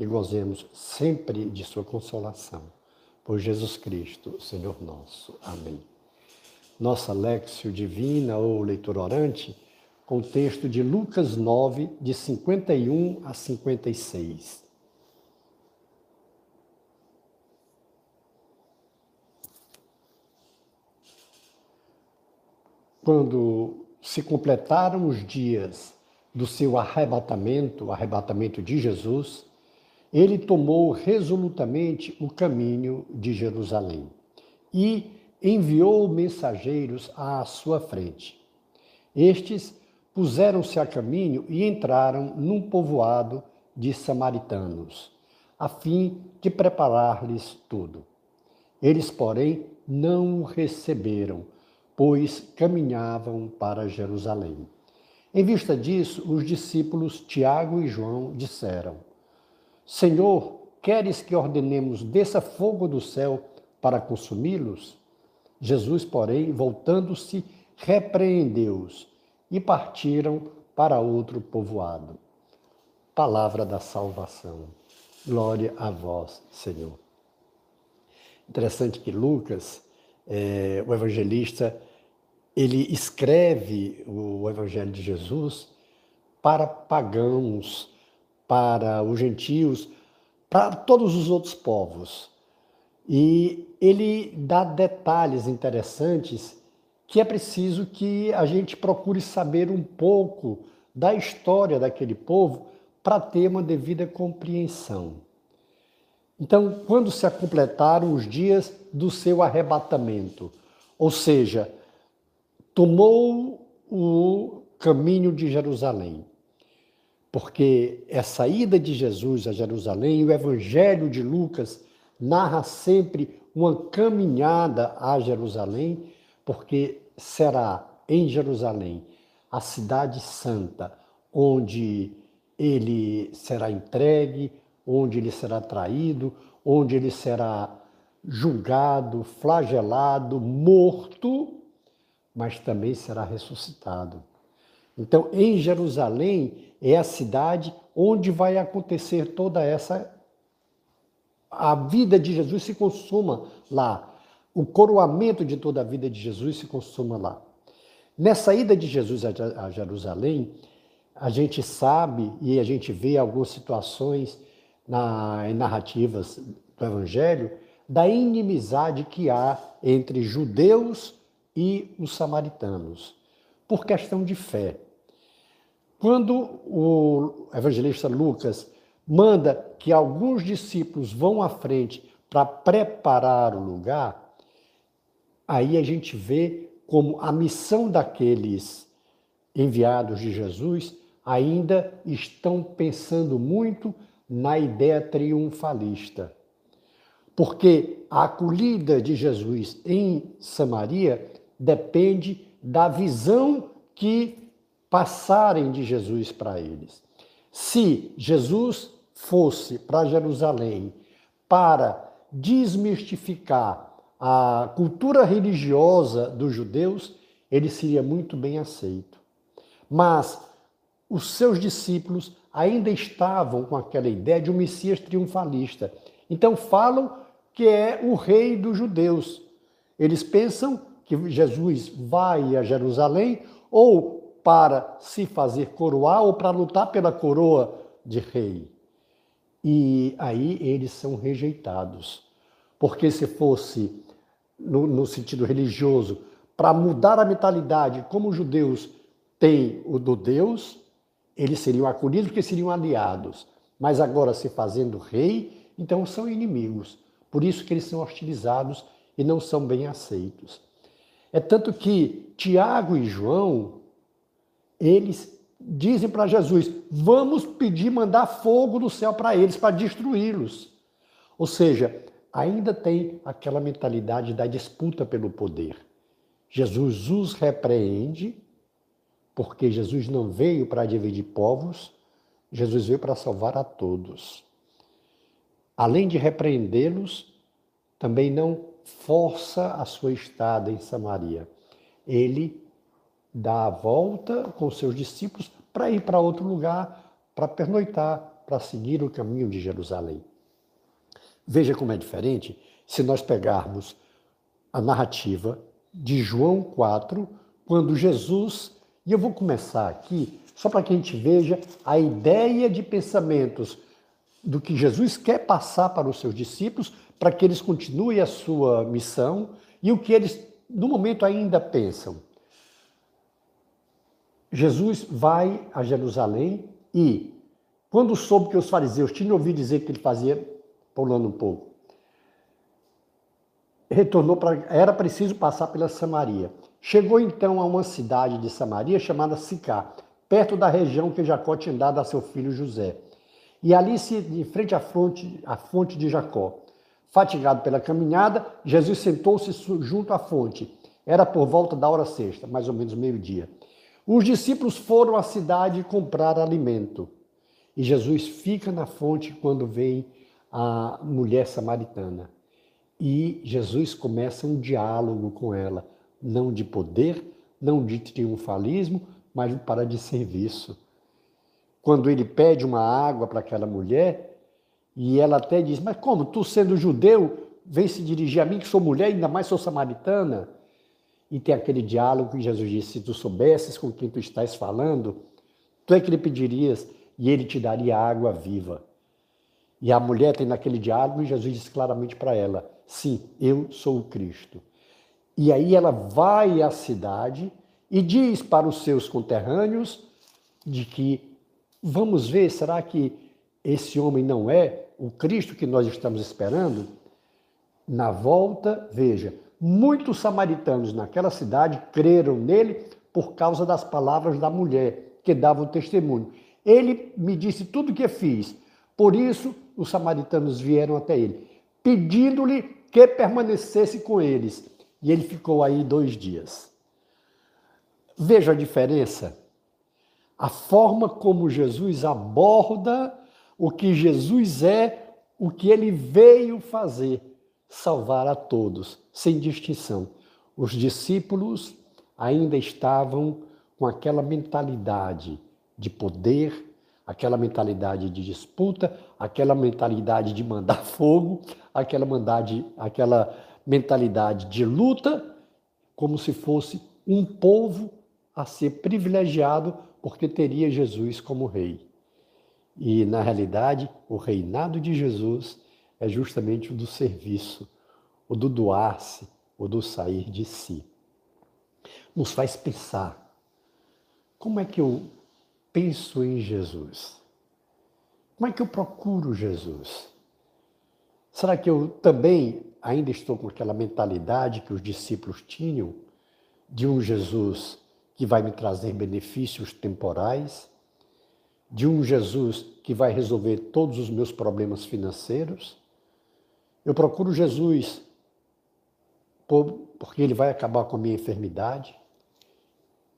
e gozemos sempre de Sua consolação. Por Jesus Cristo, Senhor nosso. Amém. Nossa Lexio Divina ou leitura orante, com texto de Lucas 9, de 51 a 56. Quando se completaram os dias do seu arrebatamento, o arrebatamento de Jesus, ele tomou resolutamente o caminho de Jerusalém e enviou mensageiros à sua frente. Estes puseram-se a caminho e entraram num povoado de samaritanos, a fim de preparar-lhes tudo. Eles, porém, não o receberam, pois caminhavam para Jerusalém. Em vista disso, os discípulos Tiago e João disseram: Senhor, queres que ordenemos desça fogo do céu para consumi-los? Jesus, porém, voltando-se, repreendeu-os e partiram para outro povoado. Palavra da salvação. Glória a vós, Senhor. Interessante que Lucas, é, o evangelista, ele escreve o Evangelho de Jesus para pagãos, para os gentios, para todos os outros povos. E ele dá detalhes interessantes que é preciso que a gente procure saber um pouco da história daquele povo para ter uma devida compreensão. Então, quando se completaram os dias do seu arrebatamento, ou seja, tomou o caminho de Jerusalém porque é a saída de Jesus a Jerusalém, o Evangelho de Lucas narra sempre uma caminhada a Jerusalém, porque será em Jerusalém a cidade santa, onde ele será entregue, onde ele será traído, onde ele será julgado, flagelado, morto, mas também será ressuscitado. Então, em Jerusalém, é a cidade onde vai acontecer toda essa. A vida de Jesus se consuma lá. O coroamento de toda a vida de Jesus se consuma lá. Nessa ida de Jesus a Jerusalém, a gente sabe e a gente vê algumas situações na, em narrativas do Evangelho da inimizade que há entre judeus e os samaritanos, por questão de fé. Quando o evangelista Lucas manda que alguns discípulos vão à frente para preparar o lugar, aí a gente vê como a missão daqueles enviados de Jesus ainda estão pensando muito na ideia triunfalista. Porque a acolhida de Jesus em Samaria depende da visão que passarem de Jesus para eles. Se Jesus fosse para Jerusalém para desmistificar a cultura religiosa dos judeus, ele seria muito bem aceito. Mas os seus discípulos ainda estavam com aquela ideia de um Messias triunfalista. Então falam que é o rei dos judeus. Eles pensam que Jesus vai a Jerusalém ou para se fazer coroar ou para lutar pela coroa de rei. E aí eles são rejeitados. Porque se fosse, no, no sentido religioso, para mudar a mentalidade, como os judeus têm o do Deus, eles seriam acolhidos porque seriam aliados. Mas agora, se fazendo rei, então são inimigos. Por isso que eles são hostilizados e não são bem aceitos. É tanto que Tiago e João eles dizem para Jesus: vamos pedir mandar fogo do céu para eles, para destruí-los. Ou seja, ainda tem aquela mentalidade da disputa pelo poder. Jesus os repreende, porque Jesus não veio para dividir povos, Jesus veio para salvar a todos. Além de repreendê-los, também não força a sua estada em Samaria. Ele dá a volta com seus discípulos para ir para outro lugar, para pernoitar, para seguir o caminho de Jerusalém. Veja como é diferente se nós pegarmos a narrativa de João 4, quando Jesus, e eu vou começar aqui, só para que a gente veja a ideia de pensamentos do que Jesus quer passar para os seus discípulos, para que eles continuem a sua missão e o que eles, no momento, ainda pensam. Jesus vai a Jerusalém e, quando soube que os fariseus tinham ouvido dizer que ele fazia, pulando um pouco, retornou para. Era preciso passar pela Samaria. Chegou então a uma cidade de Samaria chamada Sicá, perto da região que Jacó tinha dado a seu filho José. E ali, em frente à fonte, à fonte de Jacó. Fatigado pela caminhada, Jesus sentou-se junto à fonte. Era por volta da hora sexta, mais ou menos meio-dia. Os discípulos foram à cidade comprar alimento. E Jesus fica na fonte quando vem a mulher samaritana. E Jesus começa um diálogo com ela, não de poder, não de triunfalismo, mas para de serviço. Quando ele pede uma água para aquela mulher, e ela até diz: Mas como, tu sendo judeu, vem se dirigir a mim, que sou mulher, ainda mais sou samaritana? E tem aquele diálogo que Jesus disse: se tu soubesses com quem tu estás falando, tu é que lhe pedirias e ele te daria água viva. E a mulher tem naquele diálogo e Jesus diz claramente para ela: sim, eu sou o Cristo. E aí ela vai à cidade e diz para os seus conterrâneos de que vamos ver, será que esse homem não é o Cristo que nós estamos esperando? Na volta, veja, Muitos samaritanos naquela cidade creram nele por causa das palavras da mulher que dava o testemunho. Ele me disse tudo o que fiz. Por isso, os samaritanos vieram até ele, pedindo-lhe que permanecesse com eles. E ele ficou aí dois dias. Veja a diferença. A forma como Jesus aborda o que Jesus é, o que ele veio fazer salvar a todos, sem distinção. Os discípulos ainda estavam com aquela mentalidade de poder, aquela mentalidade de disputa, aquela mentalidade de mandar fogo, aquela, mandade, aquela mentalidade de luta, como se fosse um povo a ser privilegiado porque teria Jesus como rei. E, na realidade, o reinado de Jesus é justamente o do serviço, o do doar-se, o do sair de si. Nos faz pensar como é que eu penso em Jesus? Como é que eu procuro Jesus? Será que eu também ainda estou com aquela mentalidade que os discípulos tinham de um Jesus que vai me trazer benefícios temporais, de um Jesus que vai resolver todos os meus problemas financeiros? Eu procuro Jesus porque ele vai acabar com a minha enfermidade,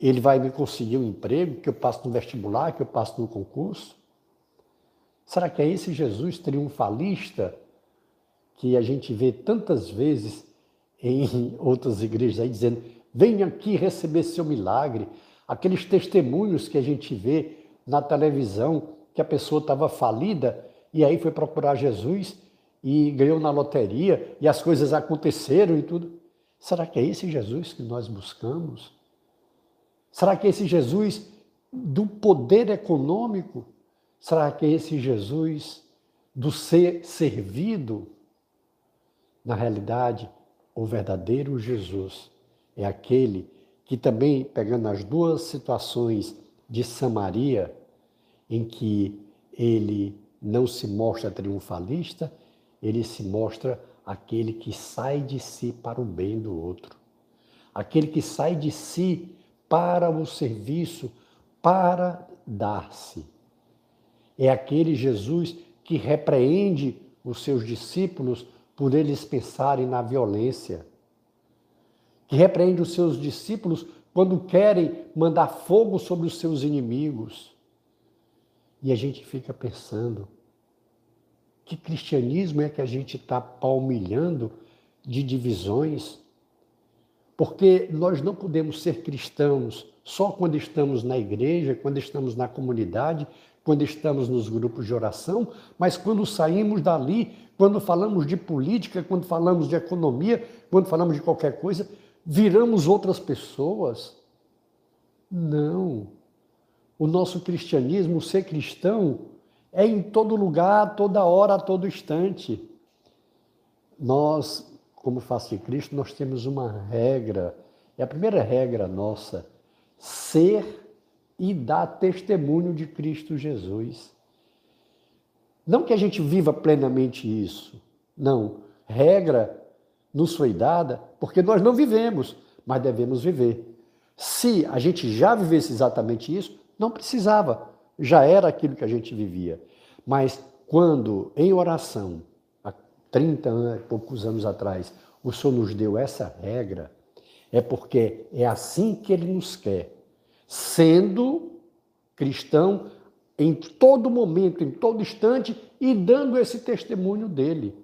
ele vai me conseguir um emprego, que eu passo no vestibular, que eu passo no concurso. Será que é esse Jesus triunfalista que a gente vê tantas vezes em outras igrejas aí dizendo: venha aqui receber seu milagre? Aqueles testemunhos que a gente vê na televisão que a pessoa estava falida e aí foi procurar Jesus e ganhou na loteria e as coisas aconteceram e tudo. Será que é esse Jesus que nós buscamos? Será que é esse Jesus do poder econômico? Será que é esse Jesus do ser servido? Na realidade, o verdadeiro Jesus é aquele que também, pegando as duas situações de Samaria, em que ele não se mostra triunfalista ele se mostra aquele que sai de si para o bem do outro, aquele que sai de si para o serviço, para dar-se. É aquele Jesus que repreende os seus discípulos por eles pensarem na violência, que repreende os seus discípulos quando querem mandar fogo sobre os seus inimigos. E a gente fica pensando, que cristianismo é que a gente está palmilhando de divisões? Porque nós não podemos ser cristãos só quando estamos na igreja, quando estamos na comunidade, quando estamos nos grupos de oração, mas quando saímos dali, quando falamos de política, quando falamos de economia, quando falamos de qualquer coisa, viramos outras pessoas. Não. O nosso cristianismo, ser cristão, é em todo lugar, toda hora, a todo instante. Nós, como face de Cristo, nós temos uma regra, é a primeira regra nossa, ser e dar testemunho de Cristo Jesus. Não que a gente viva plenamente isso, não. Regra nos foi dada porque nós não vivemos, mas devemos viver. Se a gente já vivesse exatamente isso, não precisava, já era aquilo que a gente vivia. Mas quando em oração, há 30 anos, poucos anos atrás, o Senhor nos deu essa regra, é porque é assim que Ele nos quer, sendo cristão em todo momento, em todo instante e dando esse testemunho dele.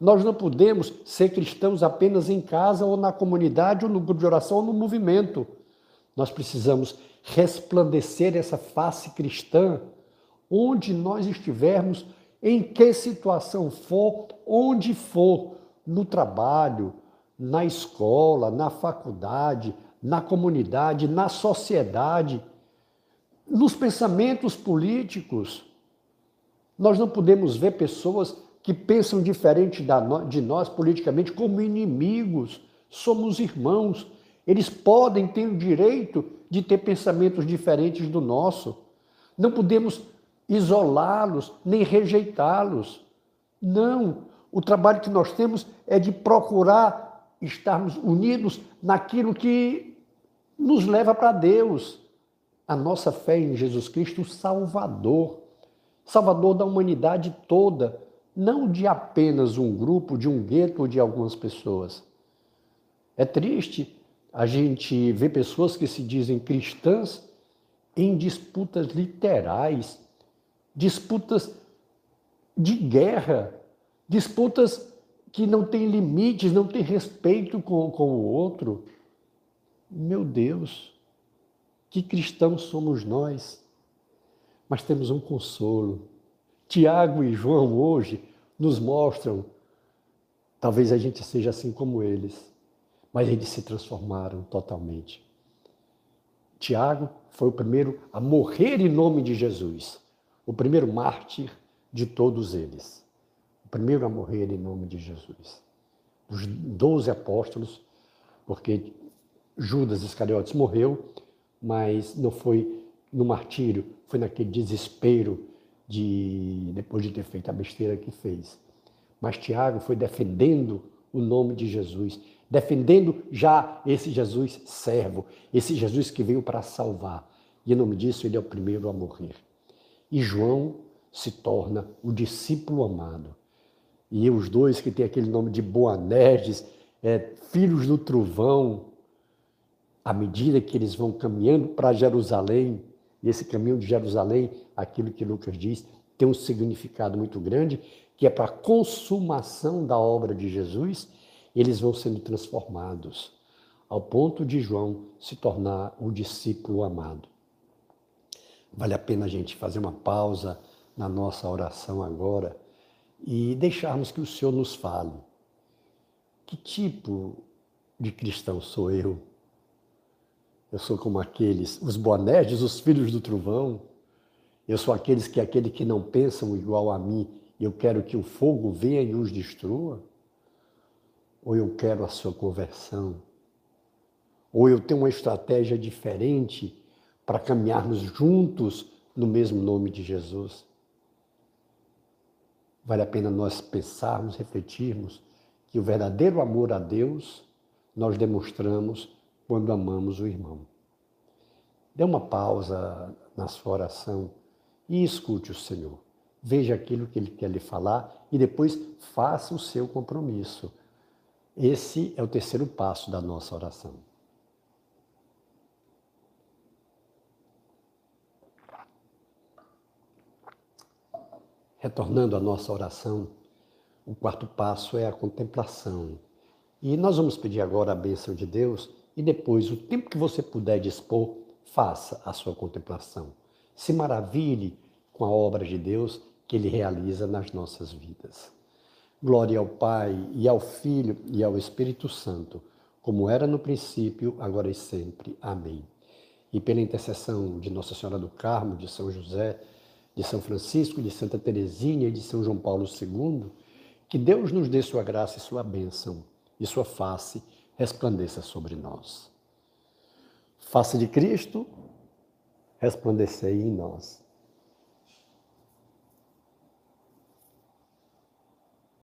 Nós não podemos ser cristãos apenas em casa ou na comunidade ou no grupo de oração ou no movimento. Nós precisamos resplandecer essa face cristã onde nós estivermos, em que situação for, onde for, no trabalho, na escola, na faculdade, na comunidade, na sociedade, nos pensamentos políticos. Nós não podemos ver pessoas que pensam diferente de nós politicamente como inimigos. Somos irmãos. Eles podem ter o direito de ter pensamentos diferentes do nosso. Não podemos isolá-los nem rejeitá-los. Não. O trabalho que nós temos é de procurar estarmos unidos naquilo que nos leva para Deus. A nossa fé em Jesus Cristo, Salvador. Salvador da humanidade toda, não de apenas um grupo, de um gueto ou de algumas pessoas. É triste a gente ver pessoas que se dizem cristãs em disputas literais, disputas de guerra, disputas que não têm limites, não têm respeito com, com o outro. Meu Deus, que cristãos somos nós! Mas temos um consolo. Tiago e João hoje nos mostram, talvez a gente seja assim como eles mas eles se transformaram totalmente. Tiago foi o primeiro a morrer em nome de Jesus, o primeiro mártir de todos eles, o primeiro a morrer em nome de Jesus. Dos doze apóstolos, porque Judas Iscariotes morreu, mas não foi no martírio, foi naquele desespero de depois de ter feito a besteira que fez. Mas Tiago foi defendendo o nome de Jesus defendendo já esse Jesus servo, esse Jesus que veio para salvar. E em nome disso, ele é o primeiro a morrer. E João se torna o discípulo amado. E os dois que têm aquele nome de Boanerges, é, filhos do trovão, à medida que eles vão caminhando para Jerusalém, e esse caminho de Jerusalém, aquilo que Lucas diz, tem um significado muito grande, que é para a consumação da obra de Jesus eles vão sendo transformados, ao ponto de João se tornar o discípulo amado. Vale a pena a gente fazer uma pausa na nossa oração agora e deixarmos que o Senhor nos fale. Que tipo de cristão sou eu? Eu sou como aqueles, os bonégios, os filhos do trovão. Eu sou aqueles que aquele que não pensam igual a mim, eu quero que o fogo venha e os destrua ou eu quero a sua conversão, ou eu tenho uma estratégia diferente para caminharmos juntos no mesmo nome de Jesus. Vale a pena nós pensarmos, refletirmos que o verdadeiro amor a Deus nós demonstramos quando amamos o irmão. Dê uma pausa na sua oração e escute o Senhor. Veja aquilo que Ele quer lhe falar e depois faça o seu compromisso. Esse é o terceiro passo da nossa oração. Retornando à nossa oração, o quarto passo é a contemplação. E nós vamos pedir agora a bênção de Deus e depois, o tempo que você puder dispor, faça a sua contemplação. Se maravilhe com a obra de Deus que Ele realiza nas nossas vidas. Glória ao Pai, e ao Filho, e ao Espírito Santo, como era no princípio, agora e sempre. Amém. E pela intercessão de Nossa Senhora do Carmo, de São José, de São Francisco, de Santa Teresinha e de São João Paulo II, que Deus nos dê sua graça e sua bênção, e sua face resplandeça sobre nós. Face de Cristo, resplandecei em nós.